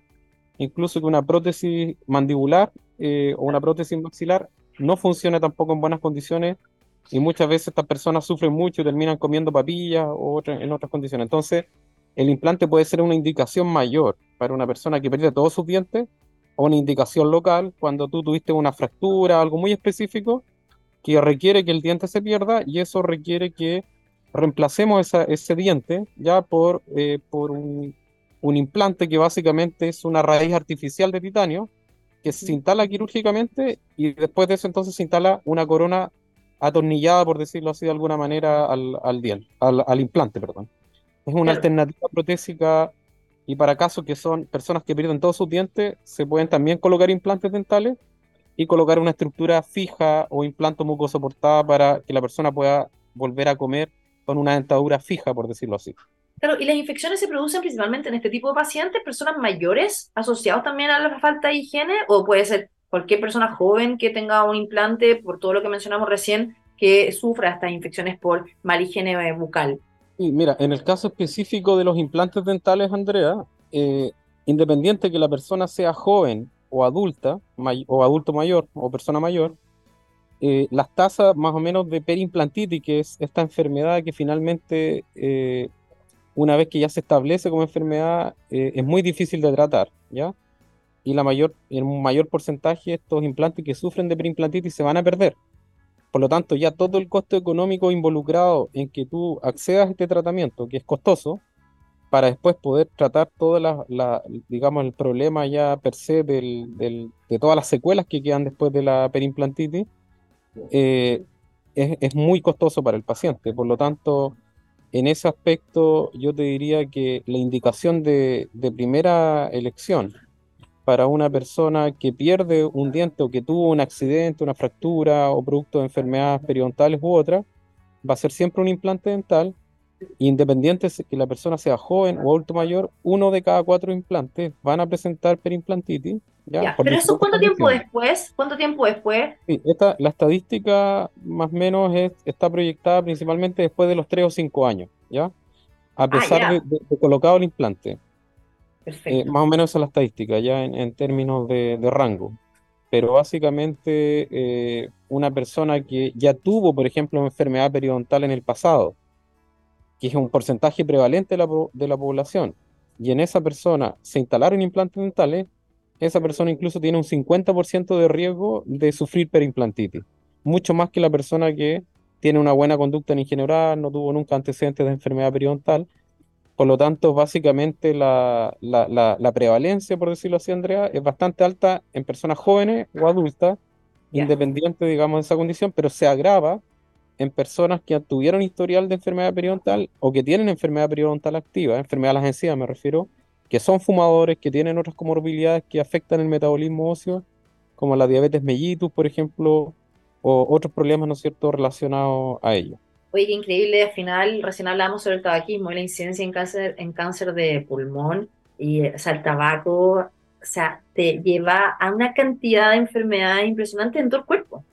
incluso que una prótesis mandibular eh, o una prótesis maxilar no funcione tampoco en buenas condiciones y muchas veces estas personas sufren mucho y terminan comiendo papillas o en otras condiciones. Entonces, el implante puede ser una indicación mayor para una persona que pierde todos sus dientes o una indicación local cuando tú tuviste una fractura, algo muy específico que requiere que el diente se pierda y eso requiere que reemplacemos ese diente ya por, eh, por un implante que básicamente es una raíz artificial de titanio que se instala quirúrgicamente y después de eso entonces se instala una corona atornillada, por decirlo así de alguna manera, al, al, al, implante. Perdón. Es una alternativa protésica y para casos que son personas que pierden todos sus dientes, se pueden también colocar implantes dentales y colocar una estructura fija o implante mucosoportada para que la persona pueda volver a comer con una dentadura fija, por decirlo así. Claro, y las infecciones se producen principalmente en este tipo de pacientes, personas mayores asociados también a la falta de higiene, o puede ser cualquier persona joven que tenga un implante, por todo lo que mencionamos recién, que sufra estas infecciones por mal higiene bucal. Y mira, en el caso específico de los implantes dentales, Andrea, eh, independiente que la persona sea joven o adulta, o adulto mayor o persona mayor, eh, las tasas más o menos de perimplantitis, que es esta enfermedad que finalmente eh, una vez que ya se establece como enfermedad, eh, es muy difícil de tratar, ¿ya? Y la mayor, un mayor porcentaje estos implantes que sufren de preimplantitis se van a perder. Por lo tanto, ya todo el costo económico involucrado en que tú accedas a este tratamiento, que es costoso, para después poder tratar todo la, digamos, el problema ya per se del, de todas las secuelas que quedan después de la perimplantitis, eh, es, es, muy costoso para el paciente. Por lo tanto, en ese aspecto yo te diría que la indicación de, primera elección para una persona que pierde un diente o que tuvo un accidente, una fractura o producto de enfermedades periodontales u otra, va a ser siempre un implante dental, independiente de que la persona sea joven o adulto mayor, uno de cada cuatro implantes van a presentar perimplantitis ¿ya? pero eso cuánto tiempo después, cuánto tiempo después. Sí, esta, la estadística más o menos es, está proyectada principalmente después de los 3 o 5 años, ¿ya? A ah, pesar de, colocado el implante. Eh, más o menos esa es la estadística, ya en, términos de, rango. pero básicamente eh, una persona que ya tuvo, por ejemplo, una enfermedad periodontal en el pasado, que es un porcentaje prevalente de la, de la población, y en esa persona se instalaron implantes dentales, esa persona incluso tiene un 50% de riesgo de sufrir perimplantitis, mucho más que la persona que tiene una buena conducta en general, no tuvo nunca antecedentes de enfermedad periodontal. Por lo tanto, básicamente la, la, prevalencia, por decirlo así, Andrea, es bastante alta en personas jóvenes o adultas, independiente, digamos, de esa condición, pero se agrava en personas que tuvieron historial de enfermedad periodontal o que tienen enfermedad periodontal activa, enfermedad de me refiero, que son fumadores, que tienen otras comorbilidades que afectan el metabolismo óseo, como la diabetes mellitus, por ejemplo, o otros problemas, ¿no cierto?, relacionados a ello. Oye, qué increíble, al final recién hablamos sobre el tabaquismo y la incidencia en cáncer, en cáncer de pulmón, y o sea, el tabaco, o sea, te lleva a una cantidad de enfermedades impresionantes en todo el cuerpo.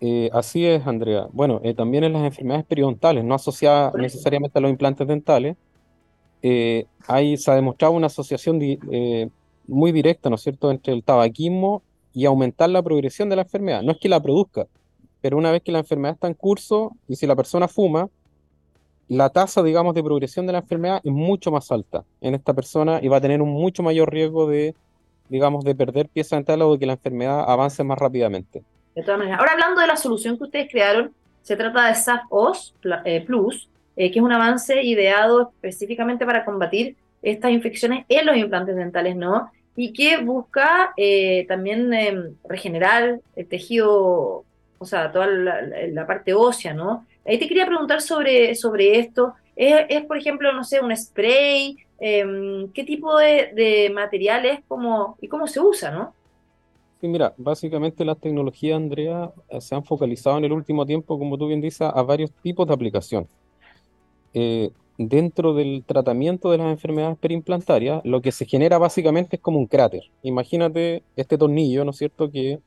Eh, así es, Andrea. Bueno, eh, también en las enfermedades periodontales, no asociadas necesariamente a los implantes dentales, eh, hay, se ha demostrado una asociación muy directa, ¿no es cierto?, entre el tabaquismo y aumentar la progresión de la enfermedad. No es que la produzca, pero una vez que la enfermedad está en curso y si la persona fuma, la tasa, digamos, de progresión de la enfermedad es mucho más alta en esta persona y va a tener un mucho mayor riesgo de, digamos, de perder pieza dental o de que la enfermedad avance más rápidamente. De todas maneras. Ahora hablando de la solución que ustedes crearon, se trata de SAF-OS eh, Plus, eh, que es un avance ideado específicamente para combatir estas infecciones en los implantes dentales, ¿no? y que busca eh, también em, regenerar el tejido, o sea, toda la, parte ósea, ¿no? Ahí te quería preguntar sobre, sobre esto. ¿Es, por ejemplo, no sé, un spray? Em, ¿Qué tipo de, de material es y cómo se usa, no? Sí, mira, básicamente las tecnologías, Andrea, eh, se han focalizado en el último tiempo, como tú bien dices, a varios tipos de aplicación. Eh, dentro del tratamiento de las enfermedades perimplantarias, lo que se genera básicamente es como un cráter. Imagínate este tornillo, ¿no es cierto?, que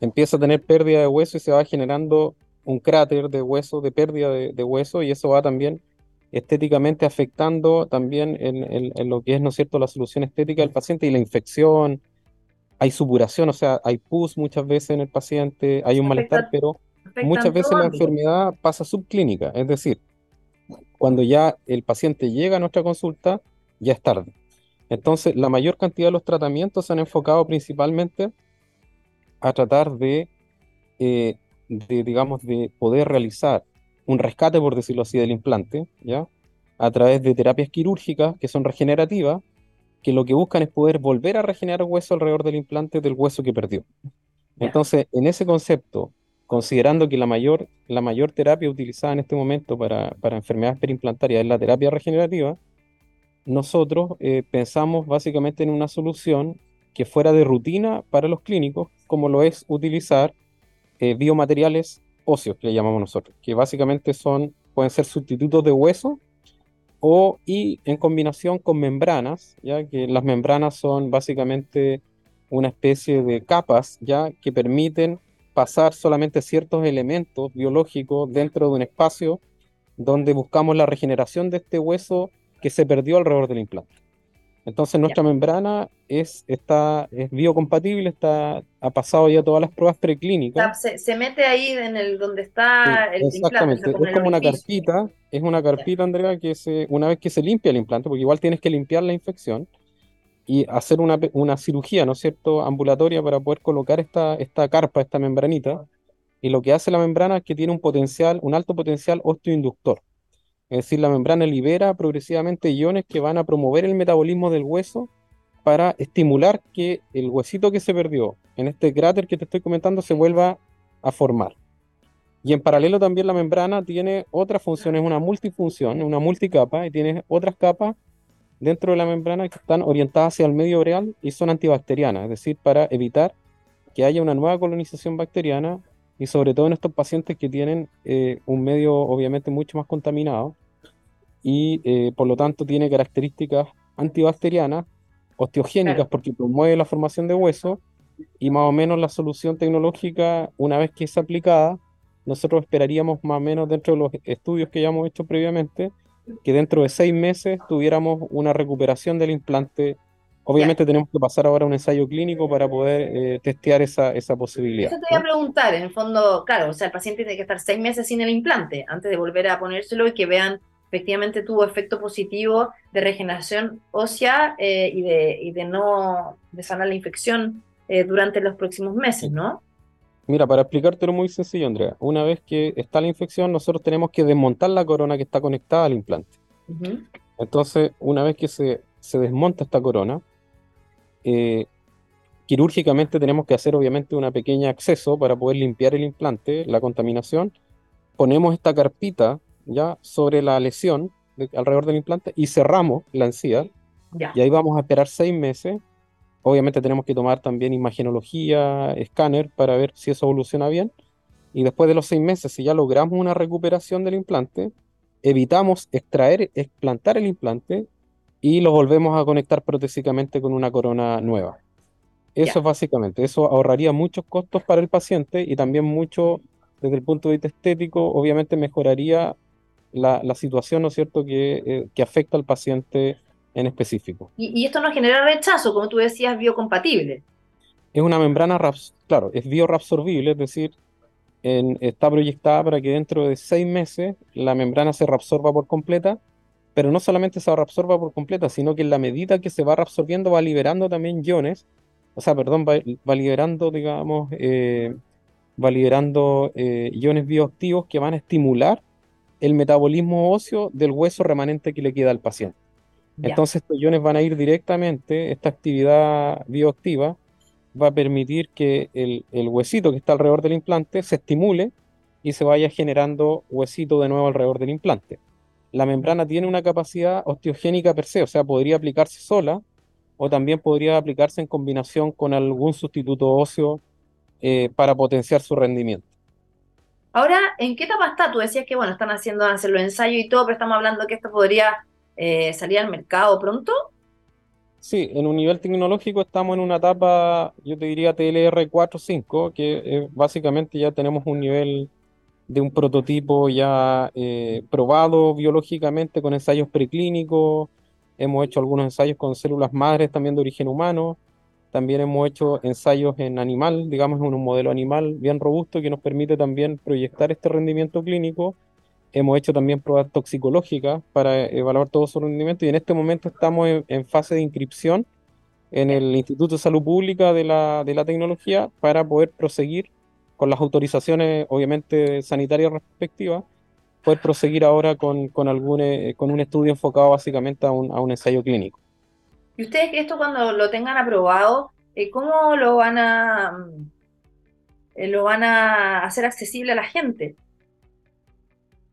empieza a tener pérdida de hueso y se va generando un cráter de hueso, de pérdida de, hueso, y eso va también estéticamente afectando también en, lo que es, ¿no es cierto?, la solución estética del paciente y la infección. Hay supuración, o sea, hay pus muchas veces en el paciente, hay un malestar, pero muchas veces la enfermedad pasa subclínica, es decir, cuando ya el paciente llega a nuestra consulta, ya es tarde. Entonces, la mayor cantidad de los tratamientos se han enfocado principalmente a tratar de, eh, de, digamos, de poder realizar un rescate, por decirlo así, del implante, ¿ya? A través de terapias quirúrgicas que son regenerativas, que lo que buscan es poder volver a regenerar hueso alrededor del implante del hueso que perdió. Entonces, en ese concepto, considerando que la mayor, la mayor terapia utilizada en este momento para, para enfermedades perimplantarias es la terapia regenerativa, nosotros eh, pensamos básicamente en una solución que fuera de rutina para los clínicos, como lo es utilizar eh, biomateriales óseos, que le llamamos nosotros, que básicamente son, pueden ser sustitutos de hueso o y en combinación con membranas, ya que las membranas son básicamente una especie de capas ya que permiten pasar solamente ciertos elementos biológicos dentro de un espacio donde buscamos la regeneración de este hueso que se perdió alrededor del implante. Entonces nuestra membrana es, está, es biocompatible, está, ha pasado ya todas las pruebas preclínicas. se, mete ahí en el donde está el exactamente. implante. es como una carpita, es una carpita, Andrea, que se, una vez que se limpia el implante, porque igual tienes que limpiar la infección, y hacer una, una, cirugía, ¿no es cierto?, ambulatoria para poder colocar esta, esta carpa, esta membranita. Y lo que hace la membrana es que tiene un potencial, un alto potencial osteoinductor. Es decir, la membrana libera progresivamente iones que van a promover el metabolismo del hueso para estimular que el huesito que se perdió en este cráter que te estoy comentando se vuelva a formar. Y en paralelo también la membrana tiene otras funciones, una multifunción, una multicapa, y tiene otras capas dentro de la membrana que están orientadas hacia el medio real y son antibacterianas, es decir, para evitar que haya una nueva colonización bacteriana y sobre todo en estos pacientes que tienen eh, un medio obviamente mucho más contaminado y eh, por lo tanto tiene características antibacterianas, osteogénicas porque promueve la formación de hueso y más o menos la solución tecnológica una vez que es aplicada, nosotros esperaríamos más o menos dentro de los estudios que ya hemos hecho previamente, que dentro de seis meses tuviéramos una recuperación del implante. Obviamente tenemos que pasar ahora a un ensayo clínico para poder eh, testear esa, esa posibilidad. Eso te voy a preguntar, en el fondo, claro, o sea, el paciente tiene que estar seis meses sin el implante antes de volver a ponérselo y que vean efectivamente tuvo efecto positivo de regeneración ósea eh, y, de, y de no de sanar la infección eh, durante los próximos meses, ¿no? Mira, para explicártelo muy sencillo, Andrea, una vez que está la infección, nosotros tenemos que desmontar la corona que está conectada al implante. Entonces, una vez que se, se desmonta esta corona, eh, quirúrgicamente tenemos que hacer obviamente una pequeña acceso para poder limpiar el implante, la contaminación. Ponemos esta carpita ya sobre la lesión alrededor del implante y cerramos la encía. Y ahí vamos a esperar seis meses. Obviamente tenemos que tomar también imagenología, escáner para ver si eso evoluciona bien. Y después de los seis meses, si ya logramos una recuperación del implante, evitamos extraer, explantar el implante y lo volvemos a conectar protésicamente con una corona nueva. Eso es básicamente, eso ahorraría muchos costos para el paciente y también mucho desde el punto de vista estético, obviamente mejoraría la, situación, ¿no es cierto?, que, eh, que, afecta al paciente en específico. Y, esto no genera rechazo, como tú decías, biocompatible. Es una membrana, claro, es bioreabsorbible, es decir, está proyectada para que dentro de seis meses la membrana se reabsorba por completa pero no solamente se reabsorba por completa, sino que en la medida que se va reabsorbiendo va liberando también iones, o sea, perdón, va, liberando, digamos, eh, va liberando eh, iones bioactivos que van a estimular el metabolismo óseo del hueso remanente que le queda al paciente. Entonces estos iones van a ir directamente, esta actividad bioactiva va a permitir que el, el huesito que está alrededor del implante se estimule y se vaya generando huesito de nuevo alrededor del implante la membrana tiene una capacidad osteogénica per se, o sea, podría aplicarse sola o también podría aplicarse en combinación con algún sustituto óseo eh, para potenciar su rendimiento. Ahora, ¿en qué etapa está? Tú decías que, bueno, están haciendo hacer los ensayos y todo, pero estamos hablando que esto podría eh, salir al mercado pronto. Sí, en un nivel tecnológico estamos en una etapa, yo te diría TLR 4.5, que básicamente ya tenemos un nivel de un prototipo ya eh, probado biológicamente con ensayos preclínicos. Hemos hecho algunos ensayos con células madres también de origen humano. También hemos hecho ensayos en animal, digamos en un modelo animal bien robusto que nos permite también proyectar este rendimiento clínico. Hemos hecho también pruebas toxicológicas para evaluar todo su rendimiento y en este momento estamos en, fase de inscripción en el Instituto de Salud Pública de la, de la Tecnología para poder proseguir con las autorizaciones, obviamente, sanitarias respectivas, poder proseguir ahora con, con, algún, eh, con un estudio enfocado básicamente a un, a un ensayo clínico. ¿Y ustedes esto cuando lo tengan aprobado, eh, cómo lo van a eh, lo van a hacer accesible a la gente?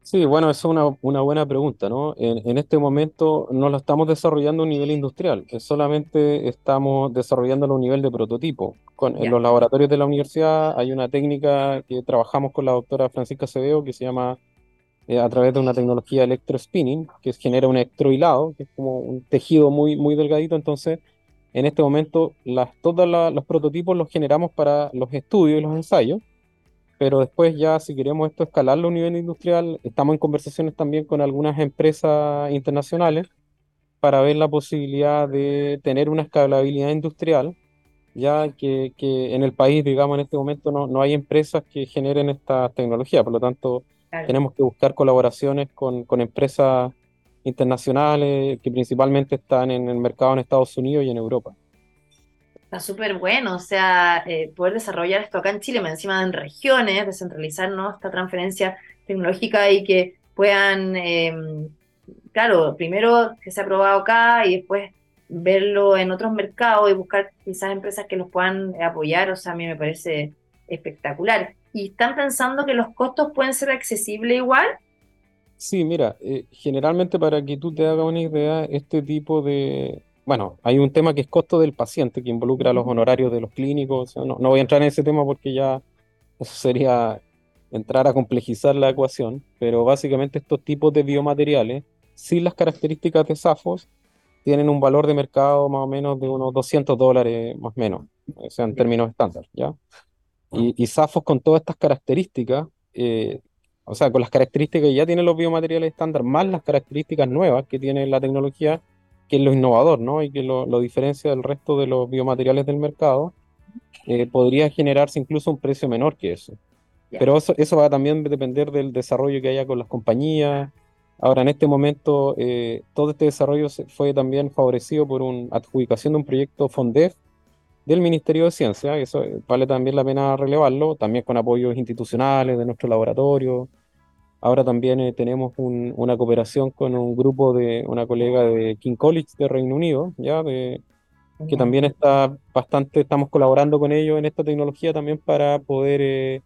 Sí, bueno, eso es una, una buena pregunta, ¿no? En, este momento no lo estamos desarrollando a un nivel industrial, solamente estamos desarrollándolo a un nivel de prototipo. Con, en los laboratorios de la universidad hay una técnica que trabajamos con la doctora Francisca Cebeo que se llama eh, a través de una tecnología electrospinning, que genera un electrohilado, que es como un tejido muy, muy delgadito. Entonces, en este momento, las, todos los prototipos los generamos para los estudios y los ensayos pero después ya si queremos esto escalarlo a un nivel industrial, estamos en conversaciones también con algunas empresas internacionales para ver la posibilidad de tener una escalabilidad industrial, ya que, que en el país, digamos, en este momento no, no hay empresas que generen esta tecnología, por lo tanto tenemos que buscar colaboraciones con, con empresas internacionales que principalmente están en el mercado en Estados Unidos y en Europa. Está súper bueno, o sea, eh, poder desarrollar esto acá en Chile, encima en regiones, descentralizar esta transferencia tecnológica y que puedan, em, claro, primero que sea aprobado acá y después verlo en otros mercados y buscar quizás empresas que los puedan apoyar, o sea, a mí me parece espectacular. ¿Y están pensando que los costos pueden ser accesibles igual? Sí, mira, eh, generalmente para que tú te hagas una idea, este tipo de, bueno, hay un tema que es costo del paciente, que involucra los honorarios de los clínicos. No, voy a entrar en ese tema porque ya eso sería entrar a complejizar la ecuación, pero básicamente estos tipos de biomateriales, sin las características de SAFOS, tienen un valor de mercado más o menos de unos 200 dólares más o menos, o sea, en términos estándar, ¿ya? Y, y SAFOS con todas estas características, eh, o sea, con las características que ya tienen los biomateriales estándar, más las características nuevas que tiene la tecnología, que es lo innovador, ¿no? Y que lo, lo diferencia del resto de los biomateriales del mercado, eh, podría generarse incluso un precio menor que eso. Pero eso, eso va a también depender del desarrollo que haya con las compañías. Ahora, en este momento, eh, todo este desarrollo fue también favorecido por una adjudicación de un proyecto FONDEF del Ministerio de Ciencia, eso vale también la pena relevarlo, también con apoyos institucionales de nuestro laboratorio. Ahora también eh, tenemos una cooperación con un grupo de una colega de King College de Reino Unido, ya de, que también está bastante, estamos colaborando con ellos en esta tecnología también para poder eh,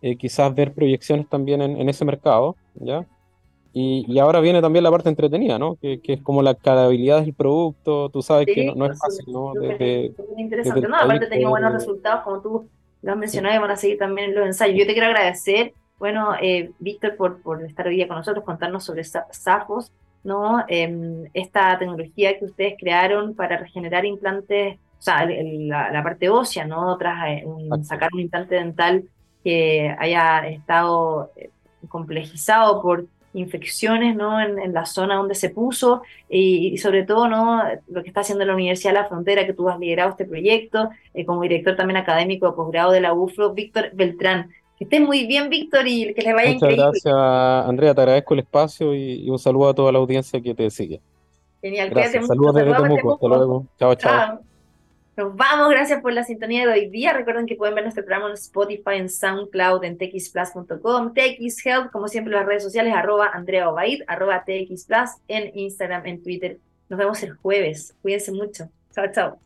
eh, quizás ver proyecciones también en, ese mercado, ¿ya? Y, ahora viene también la parte entretenida, ¿no? Que, es como la calidad del producto, tú sabes que no, es fácil, ¿no? Desde, interesante, ¿no? Aparte tenía buenos resultados, como tú lo has mencionado, y van a seguir también los ensayos. Yo te quiero agradecer, bueno, eh, Víctor, por, por estar hoy día con nosotros, contarnos sobre SAFOS, ¿no? Em, esta tecnología que ustedes crearon para regenerar implantes, o sea, la, parte ósea, ¿no? Tras eh, sacar un implante dental que haya estado eh, complejizado por infecciones ¿no? en, la zona donde se puso y, sobre todo ¿no? lo que está haciendo la Universidad de la Frontera, que tú has liderado este proyecto, eh, como director también académico de posgrado de la UFRO, Víctor Beltrán. Que esté muy bien, Víctor, y que les vaya Muchas gracias, Andrea. Te agradezco el espacio y, un saludo a toda la audiencia que te sigue. Genial, gracias. Saludos desde Temuco. Hasta luego. chao. chao. Nos vamos, gracias por la sintonía de hoy día. Recuerden que pueden ver nuestro programa en Spotify, en SoundCloud, en txplus.com, TXHealth, como siempre las redes sociales, arroba Andrea Obaid, arroba TXplus, en Instagram, en Twitter. Nos vemos el jueves. Cuídense mucho. Chao, chao.